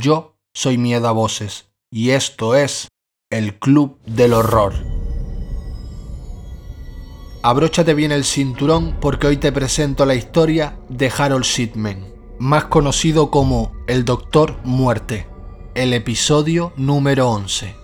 Yo soy Miedo a Voces y esto es el Club del Horror. Abróchate bien el cinturón porque hoy te presento la historia de Harold Shipman, más conocido como el Doctor Muerte, el episodio número 11.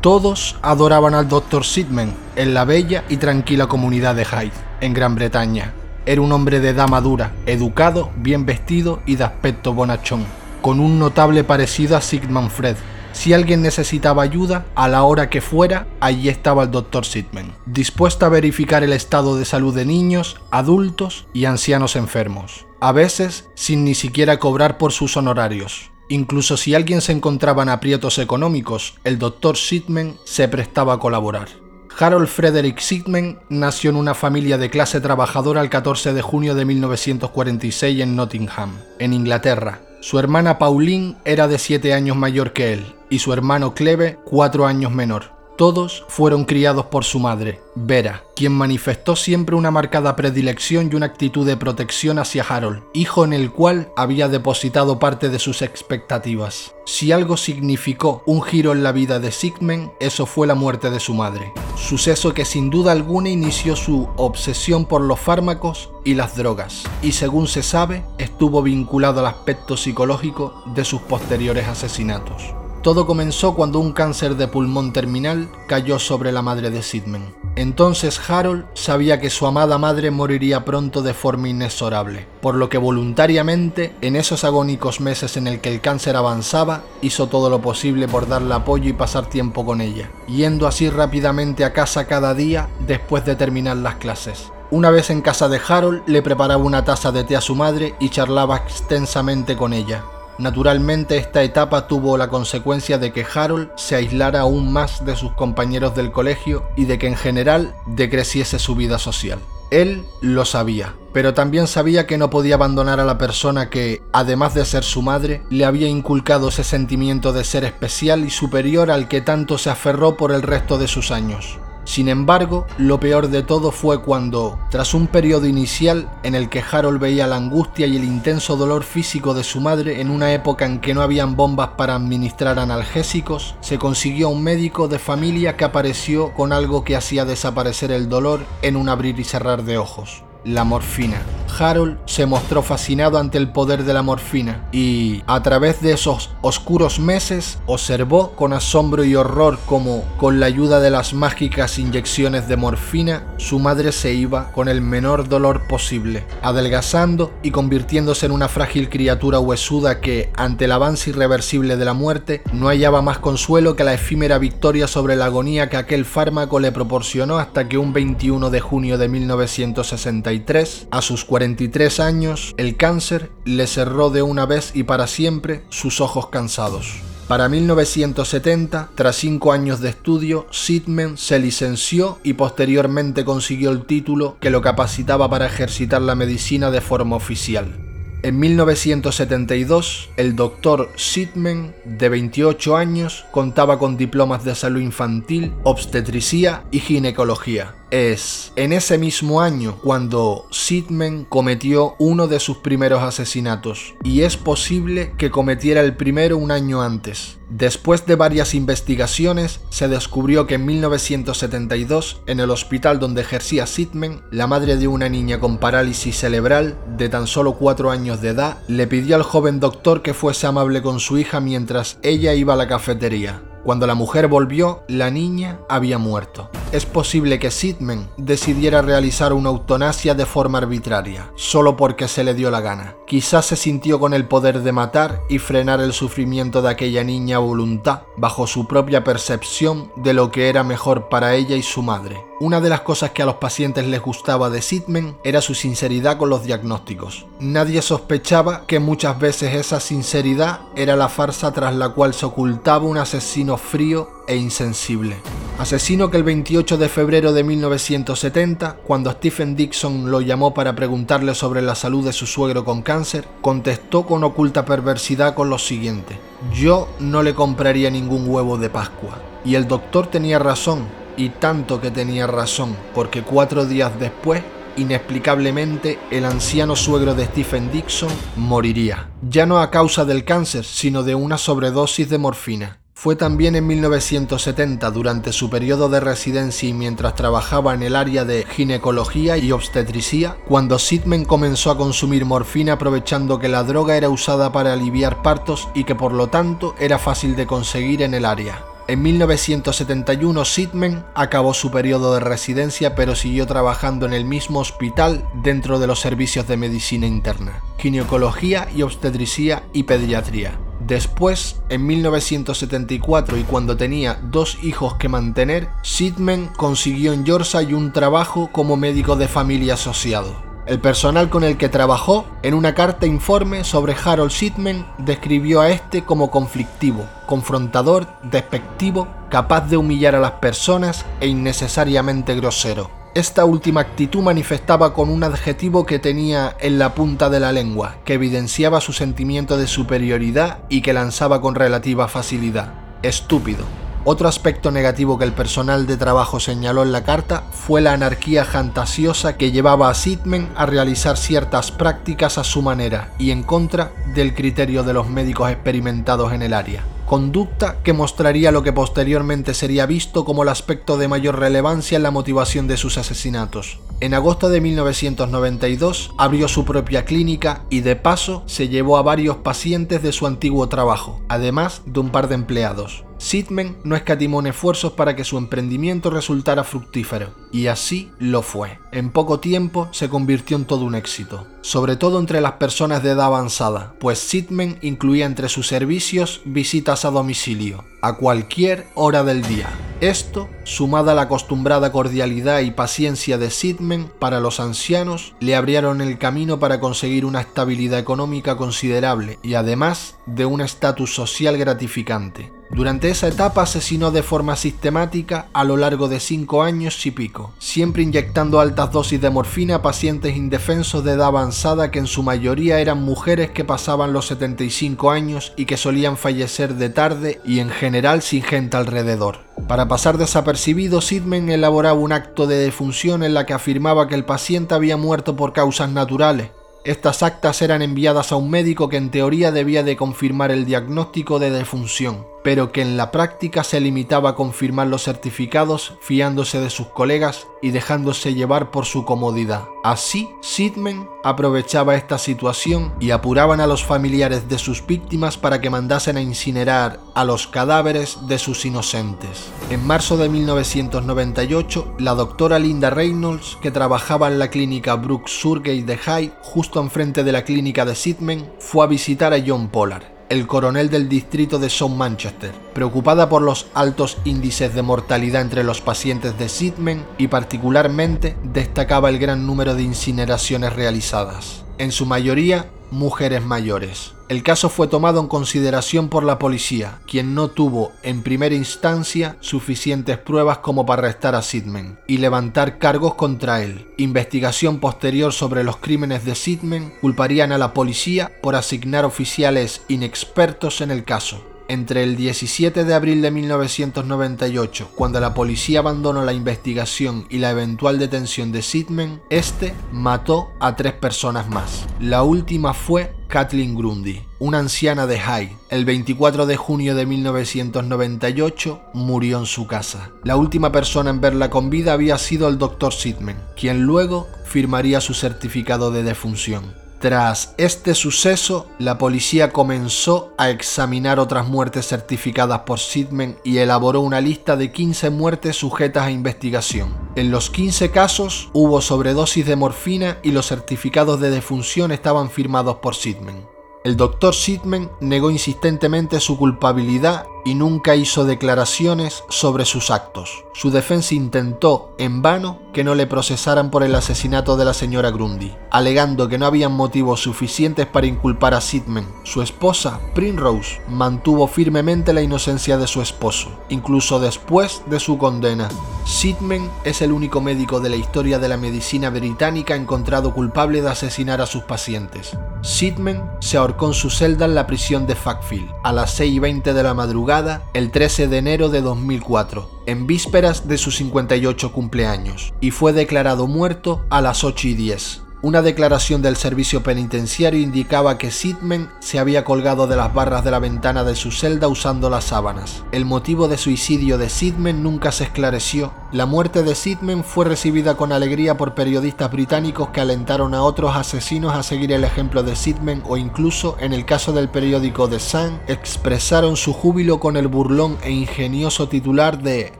Todos adoraban al Dr. Sidman en la bella y tranquila comunidad de Hyde, en Gran Bretaña. Era un hombre de edad madura, educado, bien vestido y de aspecto bonachón, con un notable parecido a Sigmund Fred. Si alguien necesitaba ayuda, a la hora que fuera, allí estaba el Dr. Sidman, dispuesto a verificar el estado de salud de niños, adultos y ancianos enfermos, a veces sin ni siquiera cobrar por sus honorarios. Incluso si alguien se encontraba en aprietos económicos, el Dr. Sidman se prestaba a colaborar. Harold Frederick Sidman nació en una familia de clase trabajadora el 14 de junio de 1946 en Nottingham, en Inglaterra. Su hermana Pauline era de 7 años mayor que él y su hermano Cleve 4 años menor. Todos fueron criados por su madre, Vera, quien manifestó siempre una marcada predilección y una actitud de protección hacia Harold, hijo en el cual había depositado parte de sus expectativas. Si algo significó un giro en la vida de Sigmund, eso fue la muerte de su madre, suceso que sin duda alguna inició su obsesión por los fármacos y las drogas, y según se sabe, estuvo vinculado al aspecto psicológico de sus posteriores asesinatos. Todo comenzó cuando un cáncer de pulmón terminal cayó sobre la madre de Sidman. Entonces Harold sabía que su amada madre moriría pronto de forma inexorable, por lo que voluntariamente, en esos agónicos meses en el que el cáncer avanzaba, hizo todo lo posible por darle apoyo y pasar tiempo con ella, yendo así rápidamente a casa cada día después de terminar las clases. Una vez en casa de Harold, le preparaba una taza de té a su madre y charlaba extensamente con ella, Naturalmente esta etapa tuvo la consecuencia de que Harold se aislara aún más de sus compañeros del colegio y de que en general decreciese su vida social. Él lo sabía, pero también sabía que no podía abandonar a la persona que, además de ser su madre, le había inculcado ese sentimiento de ser especial y superior al que tanto se aferró por el resto de sus años. Sin embargo, lo peor de todo fue cuando, tras un periodo inicial en el que Harold veía la angustia y el intenso dolor físico de su madre en una época en que no habían bombas para administrar analgésicos, se consiguió un médico de familia que apareció con algo que hacía desaparecer el dolor en un abrir y cerrar de ojos, la morfina. Harold se mostró fascinado ante el poder de la morfina y, a través de esos oscuros meses, observó con asombro y horror cómo, con la ayuda de las mágicas inyecciones de morfina, su madre se iba con el menor dolor posible, adelgazando y convirtiéndose en una frágil criatura huesuda que, ante el avance irreversible de la muerte, no hallaba más consuelo que la efímera victoria sobre la agonía que aquel fármaco le proporcionó hasta que un 21 de junio de 1963, a sus 40 23 años, el cáncer le cerró de una vez y para siempre sus ojos cansados. Para 1970, tras cinco años de estudio, Sidman se licenció y posteriormente consiguió el título que lo capacitaba para ejercitar la medicina de forma oficial. En 1972, el doctor Sidman, de 28 años, contaba con diplomas de salud infantil, obstetricia y ginecología es en ese mismo año cuando Sidman cometió uno de sus primeros asesinatos y es posible que cometiera el primero un año antes. Después de varias investigaciones, se descubrió que en 1972, en el hospital donde ejercía Sidman, la madre de una niña con parálisis cerebral de tan solo 4 años de edad le pidió al joven doctor que fuese amable con su hija mientras ella iba a la cafetería. Cuando la mujer volvió, la niña había muerto. Es posible que Sidman decidiera realizar una eutanasia de forma arbitraria, solo porque se le dio la gana. Quizás se sintió con el poder de matar y frenar el sufrimiento de aquella niña a voluntad, bajo su propia percepción de lo que era mejor para ella y su madre. Una de las cosas que a los pacientes les gustaba de Sidman era su sinceridad con los diagnósticos. Nadie sospechaba que muchas veces esa sinceridad era la farsa tras la cual se ocultaba un asesino frío e insensible. Asesino que el 28 de febrero de 1970, cuando Stephen Dixon lo llamó para preguntarle sobre la salud de su suegro con cáncer, contestó con oculta perversidad con lo siguiente, yo no le compraría ningún huevo de Pascua. Y el doctor tenía razón, y tanto que tenía razón, porque cuatro días después inexplicablemente, el anciano suegro de Stephen Dixon moriría, ya no a causa del cáncer, sino de una sobredosis de morfina. Fue también en 1970, durante su periodo de residencia y mientras trabajaba en el área de ginecología y obstetricia, cuando Sidman comenzó a consumir morfina aprovechando que la droga era usada para aliviar partos y que por lo tanto era fácil de conseguir en el área. En 1971 Sidman acabó su periodo de residencia pero siguió trabajando en el mismo hospital dentro de los servicios de medicina interna, ginecología y obstetricia y pediatría. Después, en 1974 y cuando tenía dos hijos que mantener, Sidman consiguió en Yorkshire un trabajo como médico de familia asociado. El personal con el que trabajó, en una carta informe sobre Harold Sidman, describió a este como conflictivo, confrontador, despectivo, capaz de humillar a las personas e innecesariamente grosero. Esta última actitud manifestaba con un adjetivo que tenía en la punta de la lengua, que evidenciaba su sentimiento de superioridad y que lanzaba con relativa facilidad. Estúpido. Otro aspecto negativo que el personal de trabajo señaló en la carta fue la anarquía fantasiosa que llevaba a Sidman a realizar ciertas prácticas a su manera y en contra del criterio de los médicos experimentados en el área conducta que mostraría lo que posteriormente sería visto como el aspecto de mayor relevancia en la motivación de sus asesinatos. En agosto de 1992 abrió su propia clínica y de paso se llevó a varios pacientes de su antiguo trabajo, además de un par de empleados. Sidman no escatimó en esfuerzos para que su emprendimiento resultara fructífero, y así lo fue. En poco tiempo se convirtió en todo un éxito, sobre todo entre las personas de edad avanzada, pues Sidman incluía entre sus servicios visitas a domicilio, a cualquier hora del día. Esto, sumada a la acostumbrada cordialidad y paciencia de Sidman para los ancianos, le abrieron el camino para conseguir una estabilidad económica considerable y además de un estatus social gratificante. Durante esa etapa asesinó de forma sistemática a lo largo de cinco años y pico, siempre inyectando altas dosis de morfina a pacientes indefensos de edad avanzada que en su mayoría eran mujeres que pasaban los 75 años y que solían fallecer de tarde y en general sin gente alrededor. Para pasar desapercibido, Sidman elaboraba un acto de defunción en la que afirmaba que el paciente había muerto por causas naturales, estas actas eran enviadas a un médico que en teoría debía de confirmar el diagnóstico de defunción, pero que en la práctica se limitaba a confirmar los certificados fiándose de sus colegas y dejándose llevar por su comodidad. Así, Sidman aprovechaba esta situación y apuraban a los familiares de sus víctimas para que mandasen a incinerar a los cadáveres de sus inocentes. En marzo de 1998, la doctora Linda Reynolds, que trabajaba en la clínica Brooks Surgate de Hyde, justo enfrente de la clínica de Sidman, fue a visitar a John Pollard el coronel del distrito de South Manchester, preocupada por los altos índices de mortalidad entre los pacientes de Sidman y particularmente destacaba el gran número de incineraciones realizadas, en su mayoría mujeres mayores. El caso fue tomado en consideración por la policía, quien no tuvo en primera instancia suficientes pruebas como para arrestar a Sidman y levantar cargos contra él. Investigación posterior sobre los crímenes de Sidman culparían a la policía por asignar oficiales inexpertos en el caso. Entre el 17 de abril de 1998, cuando la policía abandonó la investigación y la eventual detención de Sidman, este mató a tres personas más. La última fue Kathleen Grundy, una anciana de Hyde. El 24 de junio de 1998 murió en su casa. La última persona en verla con vida había sido el Dr. Sidman, quien luego firmaría su certificado de defunción. Tras este suceso, la policía comenzó a examinar otras muertes certificadas por Sidman y elaboró una lista de 15 muertes sujetas a investigación. En los 15 casos hubo sobredosis de morfina y los certificados de defunción estaban firmados por Sidman. El doctor Sidman negó insistentemente su culpabilidad y nunca hizo declaraciones sobre sus actos. Su defensa intentó, en vano, que no le procesaran por el asesinato de la señora Grundy, alegando que no habían motivos suficientes para inculpar a Sidman. Su esposa, Primrose, mantuvo firmemente la inocencia de su esposo, incluso después de su condena. Sidman es el único médico de la historia de la medicina británica encontrado culpable de asesinar a sus pacientes. Sidman se ahorcó en su celda en la prisión de Fackfield a las 6 y 20 de la madrugada el 13 de enero de 2004 en vísperas de su 58 cumpleaños, y fue declarado muerto a las 8 y 10. Una declaración del servicio penitenciario indicaba que Sidman se había colgado de las barras de la ventana de su celda usando las sábanas. El motivo de suicidio de Sidman nunca se esclareció. La muerte de Sidman fue recibida con alegría por periodistas británicos que alentaron a otros asesinos a seguir el ejemplo de Sidman o incluso, en el caso del periódico The Sun, expresaron su júbilo con el burlón e ingenioso titular de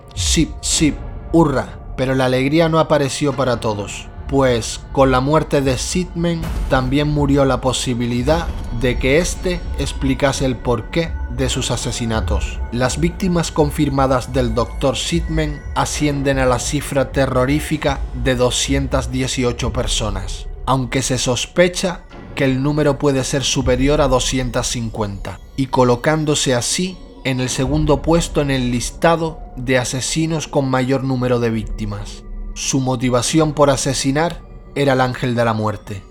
Sip, Sip, hurra. Pero la alegría no apareció para todos pues con la muerte de Sidman también murió la posibilidad de que éste explicase el porqué de sus asesinatos. Las víctimas confirmadas del Dr. Sidman ascienden a la cifra terrorífica de 218 personas, aunque se sospecha que el número puede ser superior a 250, y colocándose así en el segundo puesto en el listado de asesinos con mayor número de víctimas. Su motivación por asesinar era el ángel de la muerte.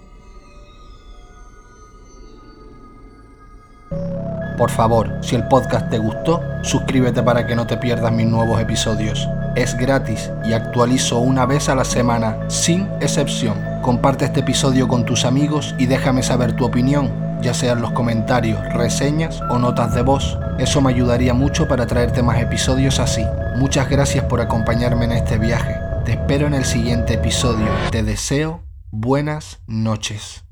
Por favor, si el podcast te gustó, suscríbete para que no te pierdas mis nuevos episodios. Es gratis y actualizo una vez a la semana, sin excepción. Comparte este episodio con tus amigos y déjame saber tu opinión, ya sean los comentarios, reseñas o notas de voz. Eso me ayudaría mucho para traerte más episodios así. Muchas gracias por acompañarme en este viaje. Te espero en el siguiente episodio. Te deseo buenas noches.